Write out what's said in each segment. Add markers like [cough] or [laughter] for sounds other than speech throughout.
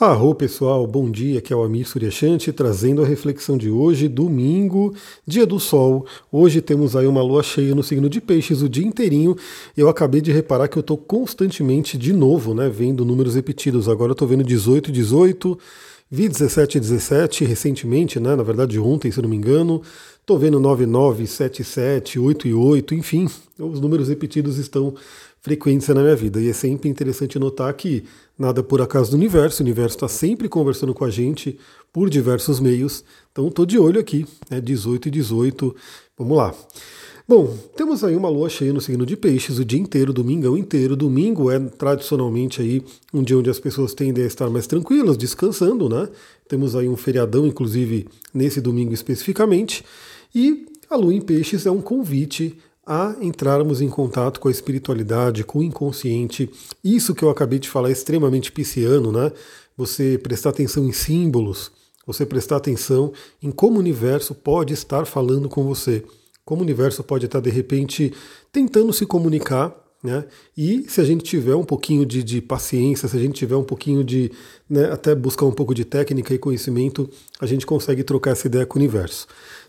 Arro pessoal, bom dia, aqui é o Amir Suryashanti trazendo a reflexão de hoje, domingo, dia do sol. Hoje temos aí uma lua cheia no signo de peixes o dia inteirinho. Eu acabei de reparar que eu estou constantemente de novo, né, vendo números repetidos. Agora eu estou vendo 18, 18, vi 17, 17 recentemente, né, na verdade ontem, se não me engano. Estou vendo 9, 9, 7, 7, 8 e 8, enfim, os números repetidos estão frequência na minha vida. E é sempre interessante notar que nada por acaso do universo, o universo está sempre conversando com a gente por diversos meios. Então estou de olho aqui, né, 18 e 18. Vamos lá. Bom, temos aí uma lua cheia no signo de peixes o dia inteiro, domingão inteiro. Domingo é tradicionalmente aí um dia onde as pessoas tendem a estar mais tranquilas, descansando, né? Temos aí um feriadão, inclusive, nesse domingo especificamente. E a lua em peixes é um convite a entrarmos em contato com a espiritualidade, com o inconsciente. Isso que eu acabei de falar é extremamente pisciano, né? Você prestar atenção em símbolos, você prestar atenção em como o universo pode estar falando com você, como o universo pode estar de repente tentando se comunicar. Né? E se a gente tiver um pouquinho de, de paciência, se a gente tiver um pouquinho de, né, até buscar um pouco de técnica e conhecimento, a gente consegue trocar essa ideia com o universo.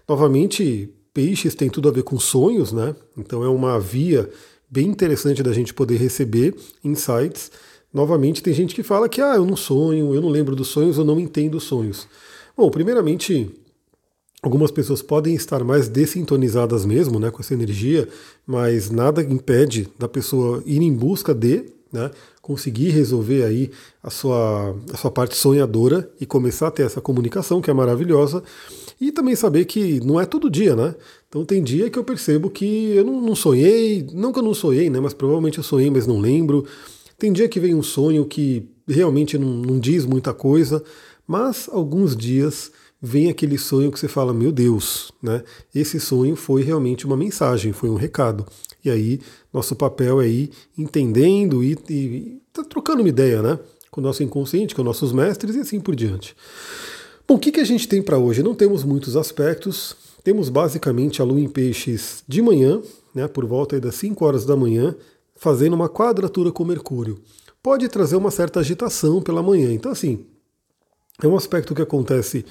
Novamente, Peixes tem tudo a ver com sonhos, né? Então é uma via bem interessante da gente poder receber insights. Novamente, tem gente que fala que ah, eu não sonho, eu não lembro dos sonhos, eu não entendo os sonhos. Bom, primeiramente, algumas pessoas podem estar mais dessintonizadas mesmo, né, com essa energia, mas nada impede da pessoa ir em busca de, né, conseguir resolver aí a sua, a sua parte sonhadora e começar a ter essa comunicação que é maravilhosa. E também saber que não é todo dia, né? Então tem dia que eu percebo que eu não, não sonhei, não que eu não sonhei, né? Mas provavelmente eu sonhei, mas não lembro. Tem dia que vem um sonho que realmente não, não diz muita coisa, mas alguns dias vem aquele sonho que você fala, meu Deus, né? Esse sonho foi realmente uma mensagem, foi um recado. E aí, nosso papel é ir entendendo e, e tá trocando uma ideia, né? Com o nosso inconsciente, com nossos mestres e assim por diante. Bom, o que, que a gente tem para hoje? Não temos muitos aspectos. Temos basicamente a lua em peixes de manhã, né, por volta das 5 horas da manhã, fazendo uma quadratura com Mercúrio. Pode trazer uma certa agitação pela manhã. Então, assim, é um aspecto que acontece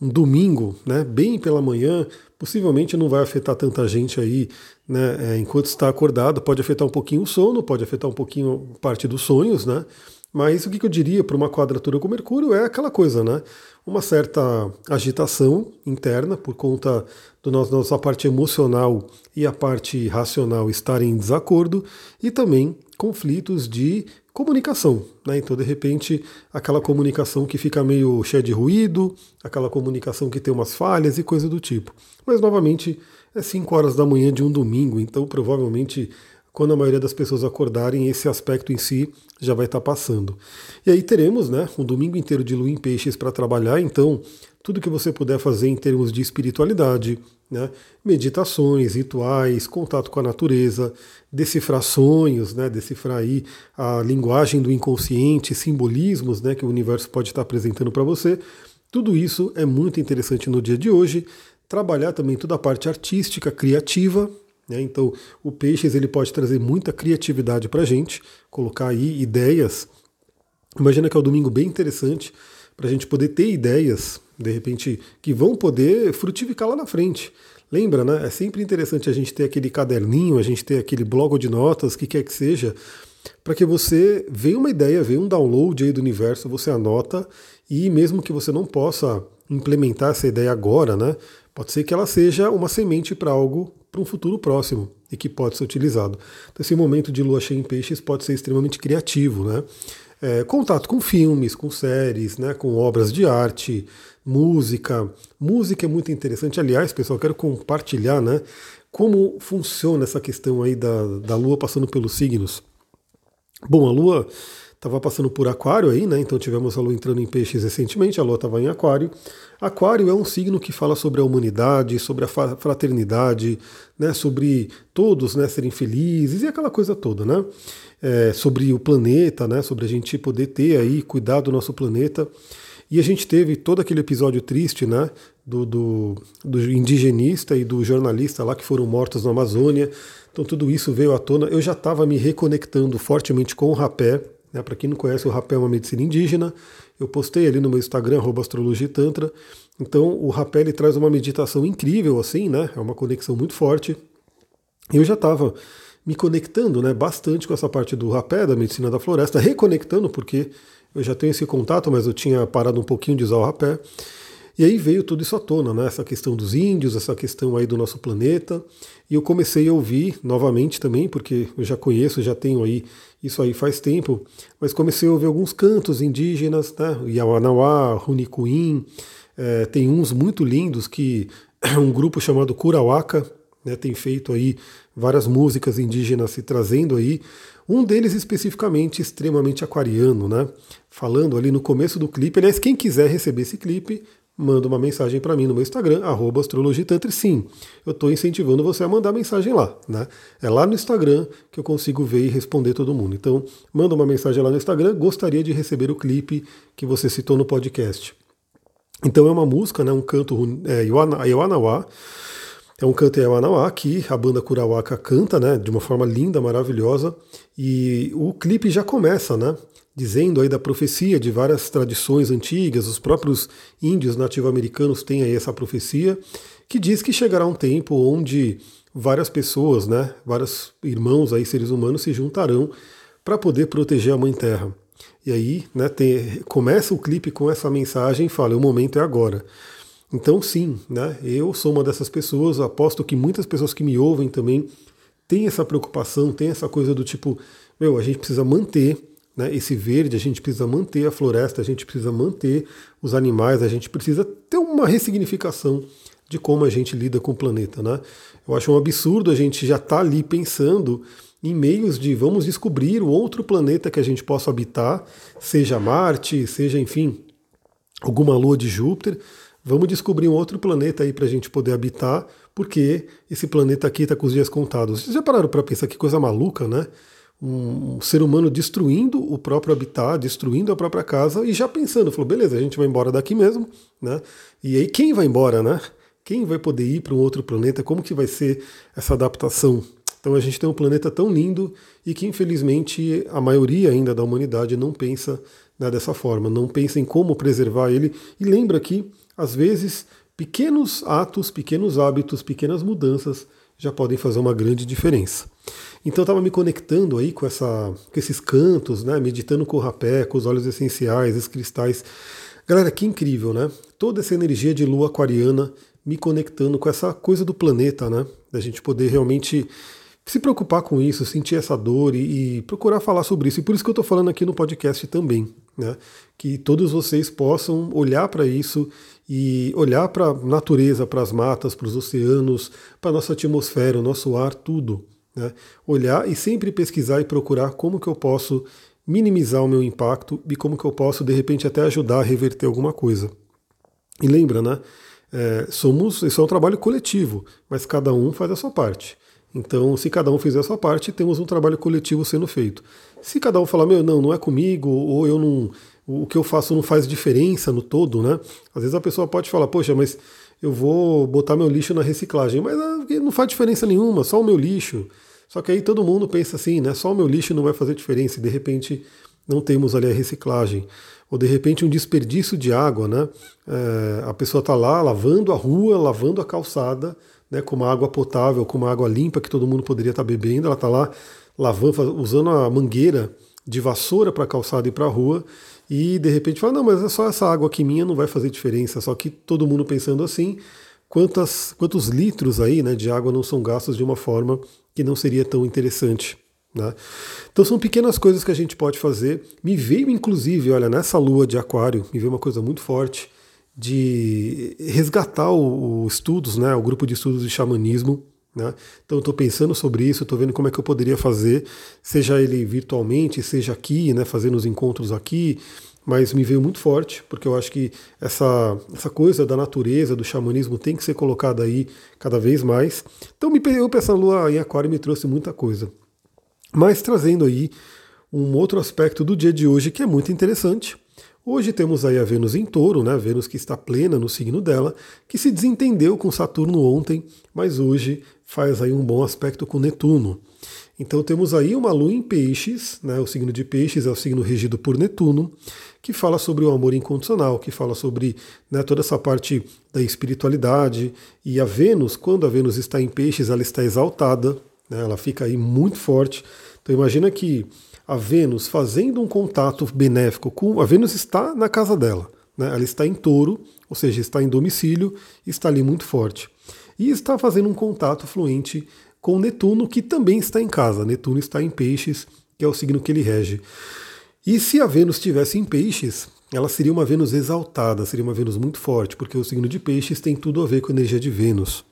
um domingo, né, bem pela manhã, possivelmente não vai afetar tanta gente aí, né, é, enquanto está acordado, pode afetar um pouquinho o sono, pode afetar um pouquinho parte dos sonhos, né, mas o que eu diria para uma quadratura com Mercúrio é aquela coisa, né? Uma certa agitação interna por conta da nosso, nossa parte emocional e a parte racional estarem em desacordo e também conflitos de comunicação. Né? Então, de repente, aquela comunicação que fica meio cheia de ruído, aquela comunicação que tem umas falhas e coisa do tipo. Mas, novamente, é 5 horas da manhã de um domingo, então provavelmente quando a maioria das pessoas acordarem, esse aspecto em si já vai estar passando. E aí teremos né, um domingo inteiro de lua em peixes para trabalhar, então tudo que você puder fazer em termos de espiritualidade, né, meditações, rituais, contato com a natureza, decifrar sonhos, né, decifrar aí a linguagem do inconsciente, simbolismos né, que o universo pode estar apresentando para você, tudo isso é muito interessante no dia de hoje. Trabalhar também toda a parte artística, criativa, né? Então, o Peixes ele pode trazer muita criatividade para a gente, colocar aí ideias. Imagina que é um domingo bem interessante para a gente poder ter ideias, de repente, que vão poder frutificar lá na frente. Lembra, né? É sempre interessante a gente ter aquele caderninho, a gente ter aquele bloco de notas, que quer que seja, para que você veja uma ideia, veja um download aí do universo, você anota e mesmo que você não possa implementar essa ideia agora, né? Pode ser que ela seja uma semente para algo para um futuro próximo e que pode ser utilizado. Então, esse momento de lua cheia em peixes pode ser extremamente criativo, né? É, contato com filmes, com séries, né, com obras de arte, música. Música é muito interessante. Aliás, pessoal, quero compartilhar né, como funciona essa questão aí da, da Lua passando pelos signos. Bom, a Lua estava passando por Aquário aí, né? Então tivemos a Lua entrando em Peixes recentemente, a Lua estava em Aquário. Aquário é um signo que fala sobre a humanidade, sobre a fraternidade, né? Sobre todos, né? Serem felizes e aquela coisa toda, né? É, sobre o planeta, né? Sobre a gente poder ter aí, cuidar do nosso planeta. E a gente teve todo aquele episódio triste, né? Do, do, do indigenista e do jornalista lá que foram mortos na Amazônia. Então tudo isso veio à tona. Eu já estava me reconectando fortemente com o rapé, Né? Para quem não conhece, o rapé é uma medicina indígena. Eu postei ali no meu Instagram, astrologitantra. Então, o rapé ele traz uma meditação incrível, assim, né? É uma conexão muito forte. Eu já estava me conectando né, bastante com essa parte do rapé, da medicina da floresta, reconectando, porque eu já tenho esse contato, mas eu tinha parado um pouquinho de usar o rapé. E aí veio tudo isso à tona, né? Essa questão dos índios, essa questão aí do nosso planeta. E eu comecei a ouvir novamente também, porque eu já conheço, já tenho aí isso aí faz tempo, mas comecei a ouvir alguns cantos indígenas, né? Yawanawá, Runicuim, é, tem uns muito lindos que [clears throat] um grupo chamado Curauaca né, tem feito aí várias músicas indígenas se trazendo aí. Um deles especificamente extremamente aquariano, né? Falando ali no começo do clipe. Aliás, quem quiser receber esse clipe, manda uma mensagem para mim no meu Instagram, astrologitantre. Sim, eu estou incentivando você a mandar mensagem lá. Né? É lá no Instagram que eu consigo ver e responder todo mundo. Então, manda uma mensagem lá no Instagram, gostaria de receber o clipe que você citou no podcast. Então é uma música, né, um canto é, Iwanawá, é um canto Iwanawá que a banda Kurawaka canta né, de uma forma linda, maravilhosa, e o clipe já começa, né? Dizendo aí da profecia de várias tradições antigas, os próprios índios nativo-americanos têm aí essa profecia, que diz que chegará um tempo onde várias pessoas, né, vários irmãos aí, seres humanos, se juntarão para poder proteger a Mãe Terra. E aí, né, tem, começa o clipe com essa mensagem e fala: o momento é agora. Então, sim, né, eu sou uma dessas pessoas, aposto que muitas pessoas que me ouvem também têm essa preocupação, têm essa coisa do tipo: meu, a gente precisa manter né, esse verde, a gente precisa manter a floresta, a gente precisa manter os animais, a gente precisa ter uma ressignificação de como a gente lida com o planeta. Né? Eu acho um absurdo a gente já estar tá ali pensando em meios de vamos descobrir o outro planeta que a gente possa habitar, seja Marte, seja, enfim, alguma lua de Júpiter. Vamos descobrir um outro planeta aí para a gente poder habitar, porque esse planeta aqui está com os dias contados. Vocês já pararam para pensar que coisa maluca, né? Um ser humano destruindo o próprio habitat, destruindo a própria casa e já pensando, falou, beleza, a gente vai embora daqui mesmo, né? E aí quem vai embora, né? Quem vai poder ir para um outro planeta? Como que vai ser essa adaptação? Então a gente tem um planeta tão lindo e que infelizmente a maioria ainda da humanidade não pensa né, dessa forma, não pensa em como preservar ele e lembra que às vezes pequenos atos, pequenos hábitos, pequenas mudanças já podem fazer uma grande diferença. Então eu estava me conectando aí com, essa, com esses cantos, né? Meditando com o rapé, com os óleos essenciais, os cristais. Galera, que incrível, né? Toda essa energia de lua aquariana me conectando com essa coisa do planeta, né? Da gente poder realmente se preocupar com isso, sentir essa dor e, e procurar falar sobre isso. E por isso que eu estou falando aqui no podcast também, né? Que todos vocês possam olhar para isso e olhar para a natureza, para as matas, para os oceanos, para a nossa atmosfera, o nosso ar, tudo. Né? Olhar e sempre pesquisar e procurar como que eu posso minimizar o meu impacto e como que eu posso, de repente, até ajudar a reverter alguma coisa. E lembra, né? É, somos, isso é um trabalho coletivo, mas cada um faz a sua parte. Então, se cada um fizer a sua parte, temos um trabalho coletivo sendo feito. Se cada um falar, meu, não, não é comigo, ou eu não, o que eu faço não faz diferença no todo, né? Às vezes a pessoa pode falar, poxa, mas eu vou botar meu lixo na reciclagem, mas ah, não faz diferença nenhuma, só o meu lixo. Só que aí todo mundo pensa assim, né? Só o meu lixo não vai fazer diferença, e de repente não temos ali a reciclagem. Ou de repente um desperdício de água, né? É, a pessoa está lá lavando a rua, lavando a calçada, né, com uma água potável, com uma água limpa que todo mundo poderia estar tá bebendo, ela está lá lavando, usando a mangueira de vassoura para calçada e para a rua, e de repente fala, não, mas é só essa água aqui minha não vai fazer diferença, só que todo mundo pensando assim, quantas, quantos litros aí né, de água não são gastos de uma forma que não seria tão interessante. Né? Então são pequenas coisas que a gente pode fazer. Me veio inclusive, olha, nessa lua de aquário, me veio uma coisa muito forte de resgatar o, o estudos, né, o grupo de estudos de xamanismo, né? Então estou pensando sobre isso, estou vendo como é que eu poderia fazer, seja ele virtualmente, seja aqui, né, fazendo os encontros aqui, mas me veio muito forte, porque eu acho que essa, essa coisa da natureza, do xamanismo tem que ser colocada aí cada vez mais. Então me eu essa lua em aquário me trouxe muita coisa. Mas trazendo aí um outro aspecto do dia de hoje que é muito interessante, Hoje temos aí a Vênus em touro, né? Vênus que está plena no signo dela, que se desentendeu com Saturno ontem, mas hoje faz aí um bom aspecto com Netuno. Então temos aí uma lua em peixes, né? o signo de peixes é o signo regido por Netuno, que fala sobre o amor incondicional, que fala sobre né, toda essa parte da espiritualidade. E a Vênus, quando a Vênus está em peixes, ela está exaltada, né? ela fica aí muito forte. Então imagina que a Vênus fazendo um contato benéfico com. A Vênus está na casa dela, né? ela está em touro, ou seja, está em domicílio, está ali muito forte. E está fazendo um contato fluente com Netuno, que também está em casa. Netuno está em Peixes, que é o signo que ele rege. E se a Vênus estivesse em Peixes, ela seria uma Vênus exaltada, seria uma Vênus muito forte, porque o signo de Peixes tem tudo a ver com a energia de Vênus.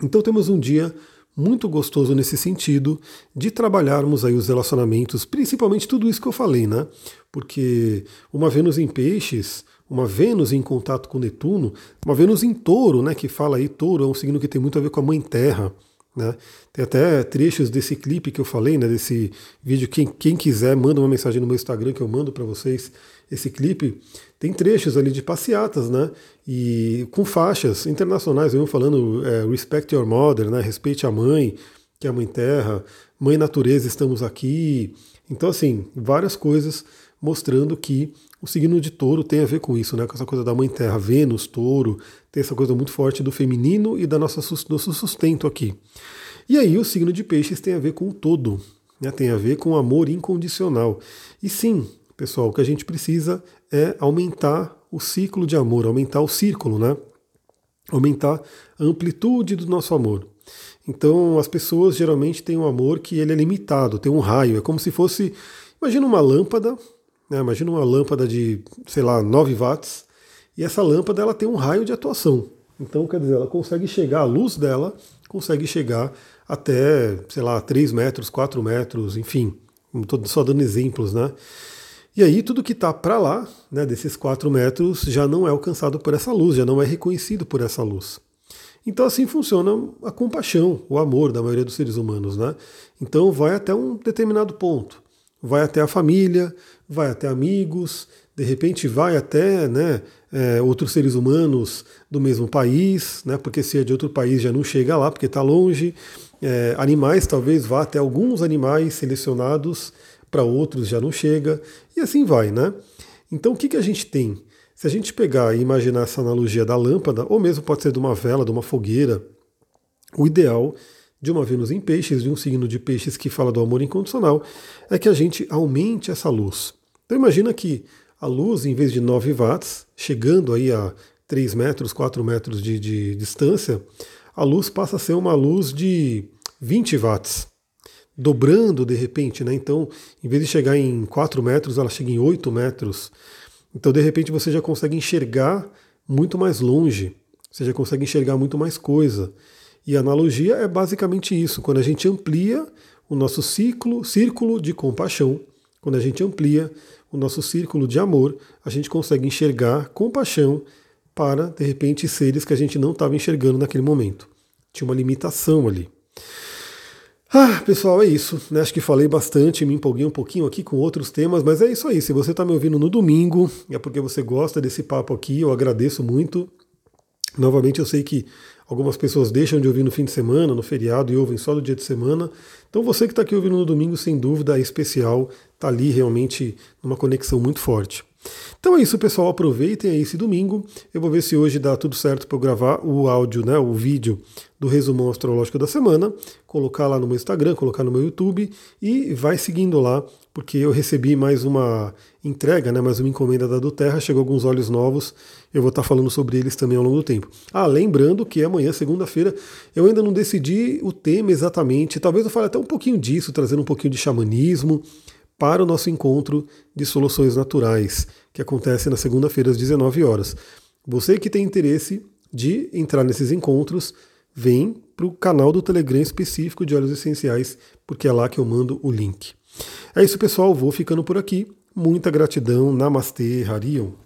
Então temos um dia muito gostoso nesse sentido de trabalharmos aí os relacionamentos, principalmente tudo isso que eu falei, né? Porque uma Vênus em Peixes, uma Vênus em contato com Netuno, uma Vênus em Touro, né? Que fala aí, Touro é um signo que tem muito a ver com a Mãe Terra. Né? Tem até trechos desse clipe que eu falei, né, desse vídeo. Quem, quem quiser, manda uma mensagem no meu Instagram que eu mando para vocês esse clipe. Tem trechos ali de passeatas, né? E com faixas internacionais, eu falando é, Respect Your Mother, né? Respeite a mãe, que é a mãe terra, mãe natureza, estamos aqui. Então, assim, várias coisas mostrando que o signo de touro tem a ver com isso, né? Com essa coisa da mãe terra, Vênus, touro, tem essa coisa muito forte do feminino e da nossa nosso sustento aqui. E aí o signo de peixes tem a ver com o todo, né? Tem a ver com amor incondicional. E sim, pessoal, o que a gente precisa é aumentar o ciclo de amor, aumentar o círculo, né? Aumentar a amplitude do nosso amor. Então, as pessoas geralmente têm um amor que ele é limitado, tem um raio, é como se fosse, imagina uma lâmpada, né? Imagina uma lâmpada de, sei lá, 9 watts, e essa lâmpada ela tem um raio de atuação. Então, quer dizer, ela consegue chegar, a luz dela consegue chegar até, sei lá, 3 metros, 4 metros, enfim. Estou só dando exemplos, né? E aí tudo que está para lá, né, desses 4 metros, já não é alcançado por essa luz, já não é reconhecido por essa luz. Então assim funciona a compaixão, o amor da maioria dos seres humanos, né? Então vai até um determinado ponto vai até a família, vai até amigos, de repente vai até né, é, outros seres humanos do mesmo país, né, porque se é de outro país já não chega lá, porque está longe. É, animais talvez vá até alguns animais selecionados, para outros já não chega, e assim vai, né? Então o que, que a gente tem? Se a gente pegar e imaginar essa analogia da lâmpada, ou mesmo pode ser de uma vela, de uma fogueira, o ideal de uma Vênus em peixes, de um signo de peixes que fala do amor incondicional, é que a gente aumente essa luz. Então imagina que a luz, em vez de 9 watts, chegando aí a 3 metros, 4 metros de, de distância, a luz passa a ser uma luz de 20 watts, dobrando de repente, né? Então, em vez de chegar em 4 metros, ela chega em 8 metros. Então, de repente, você já consegue enxergar muito mais longe, você já consegue enxergar muito mais coisa. E analogia é basicamente isso, quando a gente amplia o nosso ciclo, círculo de compaixão, quando a gente amplia o nosso círculo de amor, a gente consegue enxergar compaixão para, de repente, seres que a gente não estava enxergando naquele momento. Tinha uma limitação ali. Ah, pessoal, é isso. Né? Acho que falei bastante, me empolguei um pouquinho aqui com outros temas, mas é isso aí. Se você está me ouvindo no domingo, é porque você gosta desse papo aqui, eu agradeço muito. Novamente, eu sei que Algumas pessoas deixam de ouvir no fim de semana, no feriado, e ouvem só no dia de semana. Então você que está aqui ouvindo no domingo, sem dúvida, é especial, está ali realmente numa conexão muito forte. Então é isso, pessoal. Aproveitem aí esse domingo. Eu vou ver se hoje dá tudo certo para eu gravar o áudio, né, o vídeo do resumão astrológico da semana, colocar lá no meu Instagram, colocar no meu YouTube e vai seguindo lá, porque eu recebi mais uma entrega, né, mais uma encomenda da do Terra, chegou alguns olhos novos eu vou estar falando sobre eles também ao longo do tempo. Ah, lembrando que amanhã, segunda-feira, eu ainda não decidi o tema exatamente. Talvez eu fale até um pouquinho disso, trazendo um pouquinho de xamanismo para o nosso encontro de soluções naturais, que acontece na segunda-feira às 19 horas. Você que tem interesse de entrar nesses encontros, vem para o canal do Telegram específico de óleos essenciais, porque é lá que eu mando o link. É isso, pessoal. Vou ficando por aqui. Muita gratidão. Namastê, Harion.